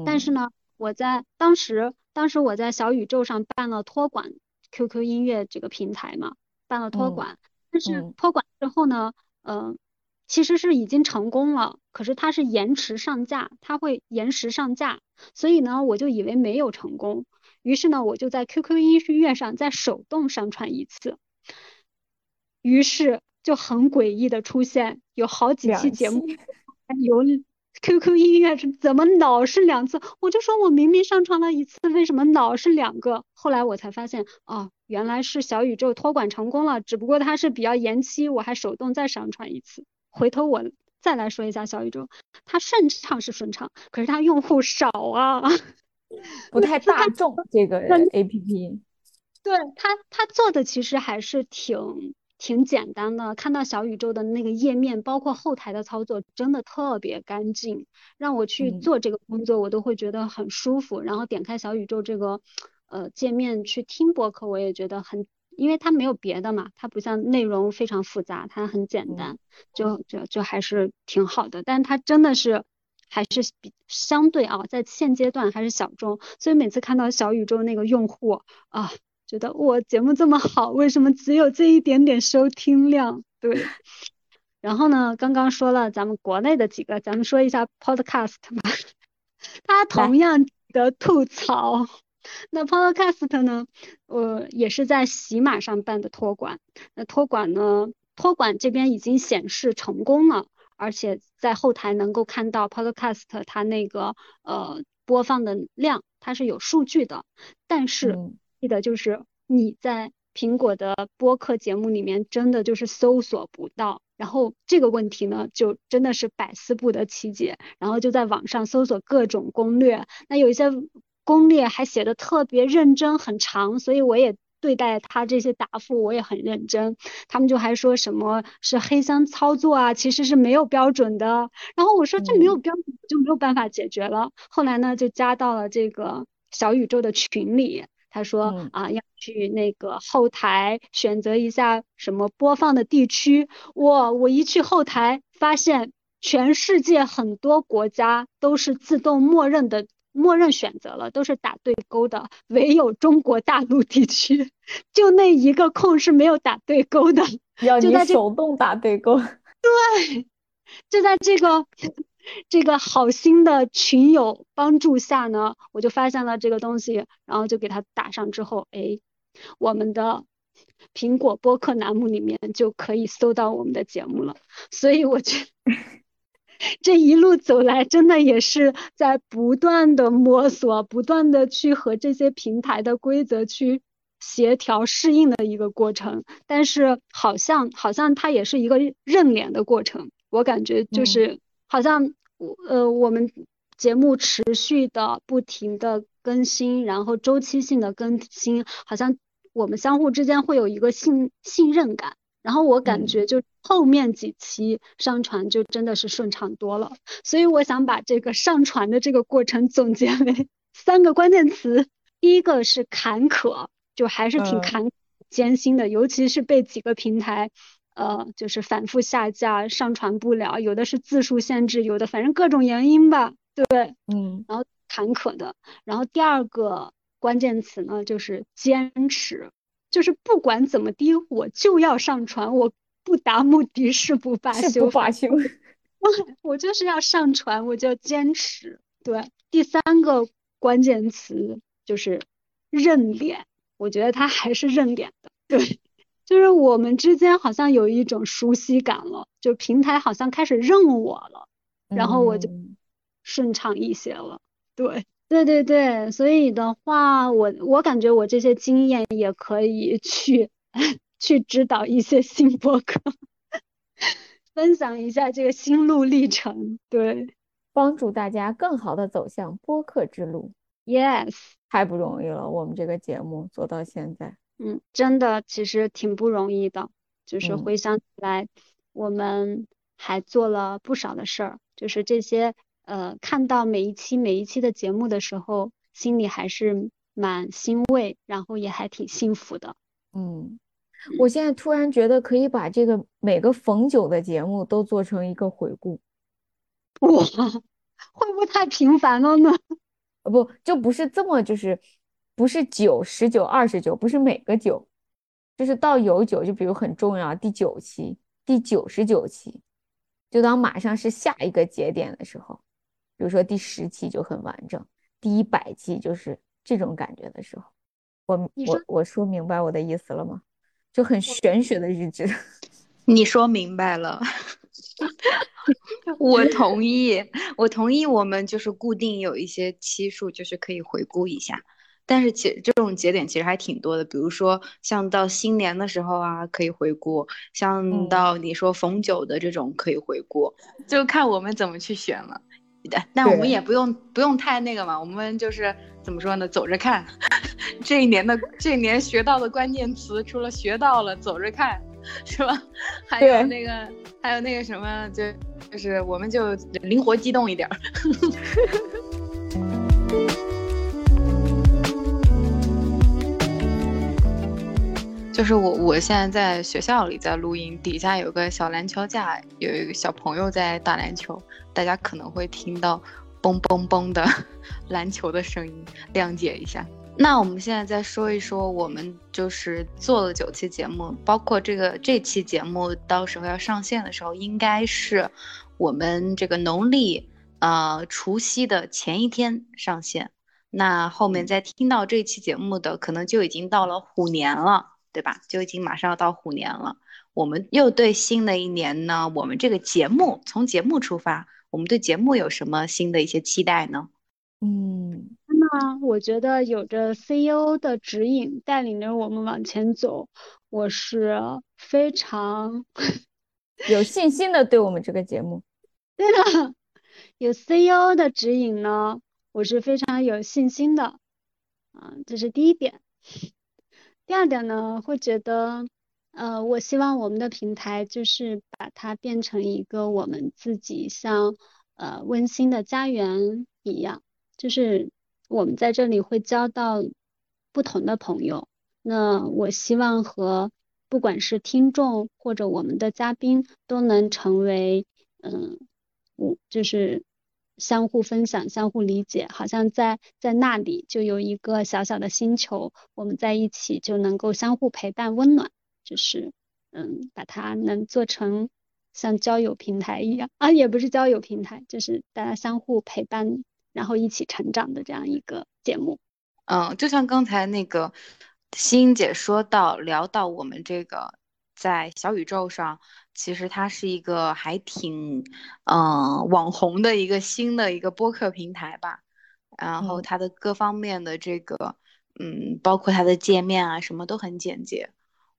但是呢，我在当时，当时我在小宇宙上办了托管 QQ 音乐这个平台嘛，办了托管。但是托管之后呢，嗯，其实是已经成功了，可是它是延迟上架，它会延时上架，所以呢，我就以为没有成功，于是呢，我就在 QQ 音乐上再手动上传一次，于是就很诡异的出现有好几期节目有。QQ 音乐是怎么老是两次？我就说我明明上传了一次，为什么老是两个？后来我才发现，哦，原来是小宇宙托管成功了，只不过它是比较延期，我还手动再上传一次。回头我再来说一下小宇宙，它顺畅是顺畅，可是它用户少啊，<laughs> 不太 <laughs> 大众这个 APP。对他，他做的其实还是挺。挺简单的，看到小宇宙的那个页面，包括后台的操作，真的特别干净，让我去做这个工作，我都会觉得很舒服。然后点开小宇宙这个呃界面去听播客，我也觉得很，因为它没有别的嘛，它不像内容非常复杂，它很简单，就就就还是挺好的。但它真的是还是比相对啊，在现阶段还是小众，所以每次看到小宇宙那个用户啊。觉得我节目这么好，为什么只有这一点点收听量？对，<laughs> 然后呢，刚刚说了咱们国内的几个，咱们说一下 Podcast 吧。它同样的吐槽。那 Podcast 呢，呃，也是在喜马上办的托管。那托管呢，托管这边已经显示成功了，而且在后台能够看到 Podcast 它那个呃播放的量，它是有数据的，但是。记得就是你在苹果的播客节目里面，真的就是搜索不到。然后这个问题呢，就真的是百思不得其解。然后就在网上搜索各种攻略，那有一些攻略还写的特别认真，很长，所以我也对待他这些答复我也很认真。他们就还说什么是黑箱操作啊，其实是没有标准的。然后我说这没有标准就没有办法解决了。后来呢，就加到了这个小宇宙的群里。他说啊，要去那个后台选择一下什么播放的地区。我我一去后台，发现全世界很多国家都是自动默认的，默认选择了都是打对勾的，唯有中国大陆地区就那一个空是没有打对勾的，要你手动打对勾。对，就在这个。这个好心的群友帮助下呢，我就发现了这个东西，然后就给它打上之后，哎，我们的苹果播客栏目里面就可以搜到我们的节目了。所以我觉得这一路走来，真的也是在不断的摸索，不断的去和这些平台的规则去协调适应的一个过程。但是好像好像它也是一个认脸的过程，我感觉就是好像。我呃，我们节目持续的不停的更新，然后周期性的更新，好像我们相互之间会有一个信信任感。然后我感觉就后面几期上传就真的是顺畅多了，所以我想把这个上传的这个过程总结为 <laughs> 三个关键词，第一个是坎坷，就还是挺坎艰辛的，尤其是被几个平台呃就是反复下架，上传不了，有的是字数限制，有的反正各种原因吧，对，嗯，然后坎坷的，然后第二个关键词呢就是坚持。就是不管怎么滴，我就要上传，我不达目的誓不罢休。不罢休。我就是要上传，我就要坚持。对，第三个关键词就是认脸，我觉得他还是认脸的。对，就是我们之间好像有一种熟悉感了，就平台好像开始认我了，然后我就顺畅一些了。对。对对对，所以的话，我我感觉我这些经验也可以去 <laughs> 去指导一些新播客，分享一下这个心路历程，对，帮助大家更好的走向播客之路。Yes，太不容易了，我们这个节目做到现在，嗯，真的其实挺不容易的，就是回想起来，我们还做了不少的事儿，就是这些。呃，看到每一期每一期的节目的时候，心里还是蛮欣慰，然后也还挺幸福的。嗯，我现在突然觉得可以把这个每个逢九的节目都做成一个回顾。哇，会不会太频繁了呢？呃，不，就不是这么，就是不是九、十九、二十九，不是每个九，就是到有九，就比如很重要，第九期、第九十九期，就当马上是下一个节点的时候。比如说第十期就很完整，第一百期就是这种感觉的时候，我我我说明白我的意思了吗？就很玄学的日志。<laughs> 你说明白了，<laughs> 我同意，我同意。我们就是固定有一些期数，就是可以回顾一下。但是其实这种节点其实还挺多的，比如说像到新年的时候啊，可以回顾；像到你说逢九的这种可以回顾，<laughs> 就看我们怎么去选了。但我们也不用不用太那个嘛，我们就是怎么说呢？走着看，<laughs> 这一年的这一年学到的关键词，除了学到了，走着看，是吧？<laughs> 还有那个还有那个什么，就就是我们就灵活机动一点儿。就是我，我现在在学校里在录音，底下有个小篮球架，有一个小朋友在打篮球，大家可能会听到嘣嘣嘣的 <laughs> 篮球的声音，谅解一下。那我们现在再说一说，我们就是做了九期节目，包括这个这期节目到时候要上线的时候，应该是我们这个农历呃除夕的前一天上线。那后面再听到这期节目的，可能就已经到了虎年了。对吧？就已经马上要到虎年了，我们又对新的一年呢，我们这个节目从节目出发，我们对节目有什么新的一些期待呢？嗯，那我觉得有着 CEO 的指引，带领着我们往前走，我是非常 <laughs> 有信心的。对我们这个节目，对的，有 CEO 的指引呢，我是非常有信心的。啊，这是第一点。第二点呢，会觉得，呃，我希望我们的平台就是把它变成一个我们自己像呃温馨的家园一样，就是我们在这里会交到不同的朋友。那我希望和不管是听众或者我们的嘉宾都能成为，嗯，我就是。相互分享，相互理解，好像在在那里就有一个小小的星球，我们在一起就能够相互陪伴，温暖，就是嗯，把它能做成像交友平台一样啊，也不是交友平台，就是大家相互陪伴，然后一起成长的这样一个节目。嗯，就像刚才那个欣姐说到聊到我们这个在小宇宙上。其实它是一个还挺，嗯，网红的一个新的一个播客平台吧。然后它的各方面的这个，嗯，包括它的界面啊，什么都很简洁。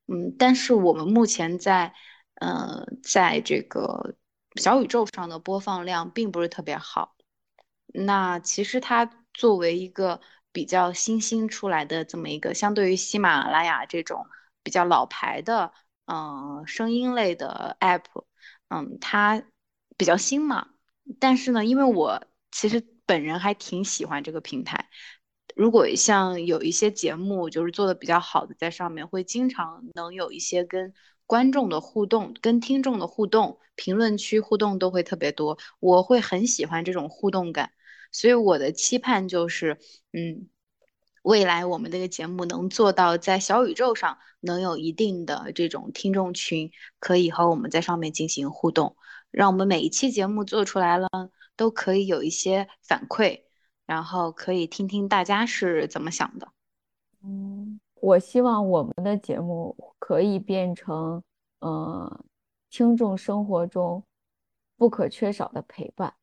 嗯，但是我们目前在，呃，在这个小宇宙上的播放量并不是特别好。那其实它作为一个比较新兴出来的这么一个，相对于喜马拉雅这种比较老牌的，嗯，声音类的 app，嗯，它比较新嘛。但是呢，因为我其实本人还挺喜欢这个平台。如果像有一些节目就是做的比较好的，在上面会经常能有一些跟观众的互动、跟听众的互动，评论区互动都会特别多，我会很喜欢这种互动感。所以我的期盼就是，嗯，未来我们这个节目能做到在小宇宙上能有一定的这种听众群，可以和我们在上面进行互动，让我们每一期节目做出来了都可以有一些反馈。然后可以听听大家是怎么想的。嗯，我希望我们的节目可以变成，呃，听众生活中不可缺少的陪伴，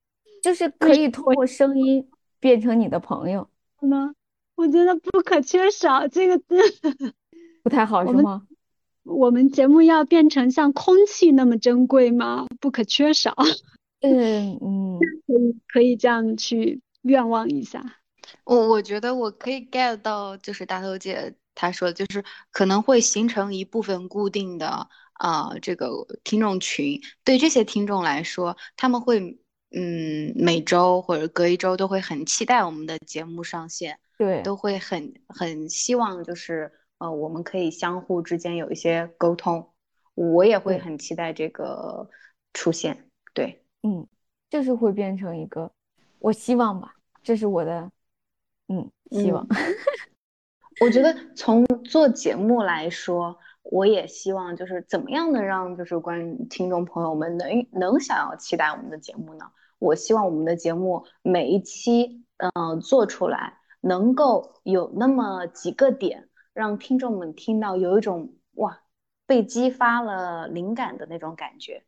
就是可以通过声音变成你的朋友。吗？我觉得不可缺少这个字不太好，<laughs> 是吗？我们节目要变成像空气那么珍贵吗？不可缺少。<laughs> 嗯嗯，可以可以这样去。愿望一下，我我觉得我可以 get 到，就是大头姐她说，就是可能会形成一部分固定的啊，这个听众群。对这些听众来说，他们会嗯每周或者隔一周都会很期待我们的节目上线，对，都会很很希望就是呃我们可以相互之间有一些沟通。我也会很期待这个出现，对，嗯，就是会变成一个。我希望吧，这是我的，嗯，希望。<laughs> 我觉得从做节目来说，我也希望就是怎么样的让就是观听众朋友们能能想要期待我们的节目呢？我希望我们的节目每一期，嗯，做出来能够有那么几个点，让听众们听到有一种哇，被激发了灵感的那种感觉。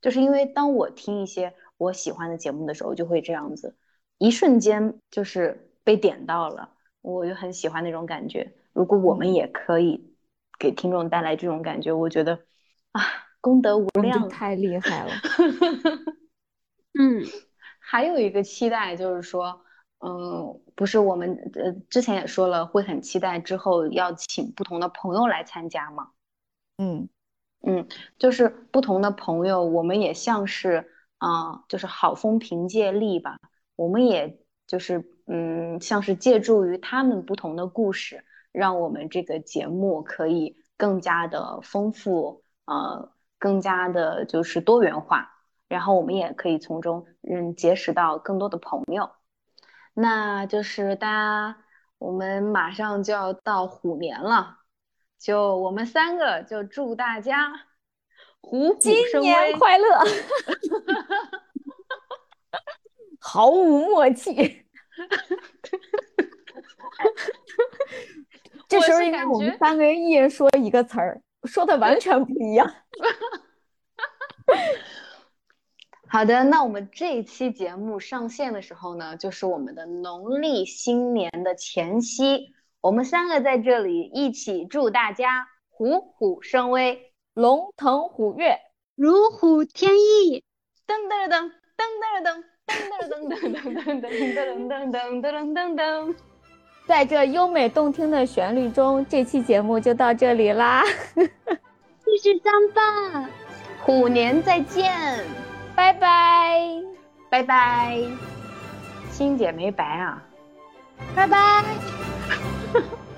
就是因为当我听一些。我喜欢的节目的时候就会这样子，一瞬间就是被点到了，我就很喜欢那种感觉。如果我们也可以给听众带来这种感觉，我觉得啊，功德无量，太厉害了。<laughs> 嗯，还有一个期待就是说，嗯，不是我们呃之前也说了，会很期待之后要请不同的朋友来参加嘛。嗯嗯，就是不同的朋友，我们也像是。啊，就是好风凭借力吧。我们也就是，嗯，像是借助于他们不同的故事，让我们这个节目可以更加的丰富，呃，更加的就是多元化。然后我们也可以从中，嗯，结识到更多的朋友。那就是大家，我们马上就要到虎年了，就我们三个就祝大家。虎虎生威，快乐，<laughs> 毫无默契。<laughs> 这时候应该我们三个人一人说一个词儿，说的完全不一样。<laughs> 好的，那我们这一期节目上线的时候呢，就是我们的农历新年的前夕，我们三个在这里一起祝大家虎虎生威。龙腾虎跃，如虎添翼。噔噔噔噔噔噔噔噔噔噔噔噔噔噔噔噔噔噔。在这优美动听的旋律中，这期节目就到这里啦。继续相伴，虎年再见，拜拜，拜拜。欣姐没白啊，拜拜。<laughs>